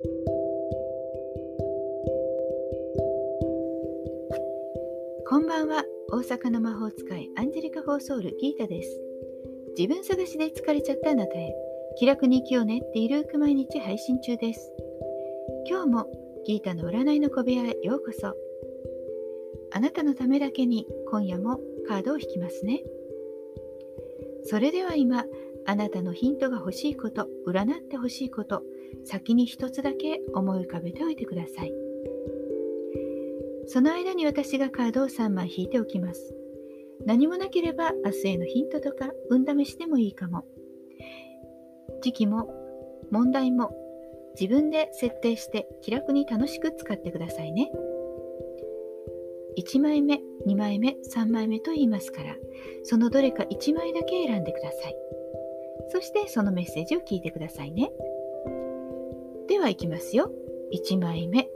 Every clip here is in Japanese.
こんばんは。大阪の魔法使いアンジェリカ・フォーソールギータです。自分探しで疲れちゃったあなたへ気楽に生きようねってゆるく毎日配信中です。今日もギータの占いの小部屋へようこそ。あなたのためだけに今夜もカードを引きますね。それでは今あなたのヒントが欲しいこと占って欲しいこと先に一つだけ思い浮かべておいてくださいその間に私がカードを3枚引いておきます何もなければ明日へのヒントとか運試しでもいいかも時期も問題も自分で設定して気楽に楽しく使ってくださいね。1枚目、2枚目、3枚目と言いますから、そのどれか1枚だけ選んでください。そしてそのメッセージを聞いてくださいね。では行きますよ。1枚目、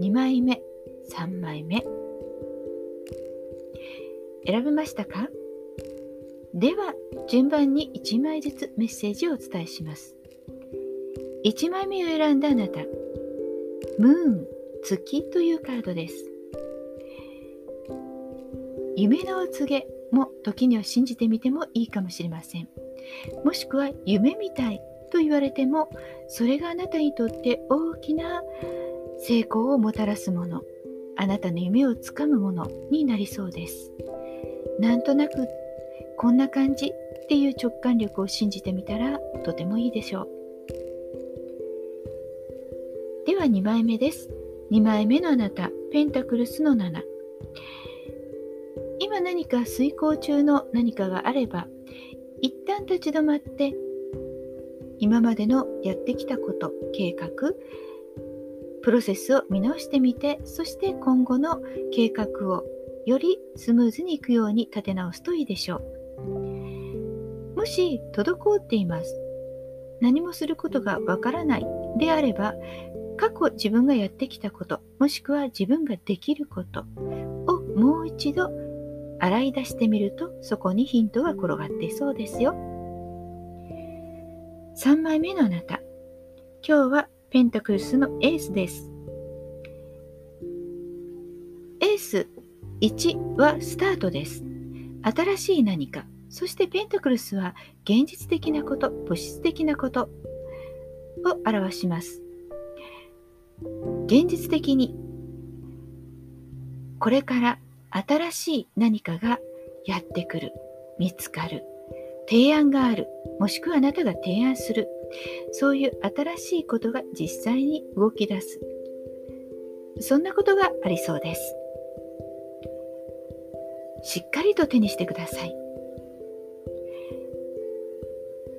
2枚目、3枚目。選べましたか？では、順番に1枚ずつメッセージをお伝えします。1枚目を選んだあなた、ムーン、月というカードです。夢のお告げも時には信じてみてもいいかもしれません。もしくは夢みたいと言われても、それがあなたにとって大きな成功をもたらすもの、あなたの夢をつかむものになりそうです。なんとなくこんな感じっていう直感力を信じてみたらとてもいいでしょう。では2枚目です。2枚目のあなた、ペンタクルスの7。今何か遂行中の何かがあれば一旦立ち止まって今までのやってきたこと計画プロセスを見直してみてそして今後の計画をよりスムーズにいくように立て直すといいでしょうもし滞っています何もすることがわからないであれば過去自分がやってきたこともしくは自分ができることをもう一度洗い出してみるとそこにヒントが転がっていそうですよ。3枚目のあなた。今日はペンタクルスのエースです。エース1はスタートです。新しい何か。そしてペンタクルスは現実的なこと、物質的なことを表します。現実的にこれから新しい何かがやってくる、見つかる、提案がある、もしくはあなたが提案する、そういう新しいことが実際に動き出す。そんなことがありそうです。しっかりと手にしてください。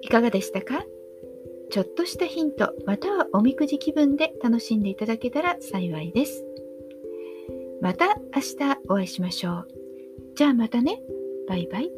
いかがでしたか？ちょっとしたヒント、またはおみくじ気分で楽しんでいただけたら幸いです。また明日お会いしましょう。じゃあまたね。バイバイ。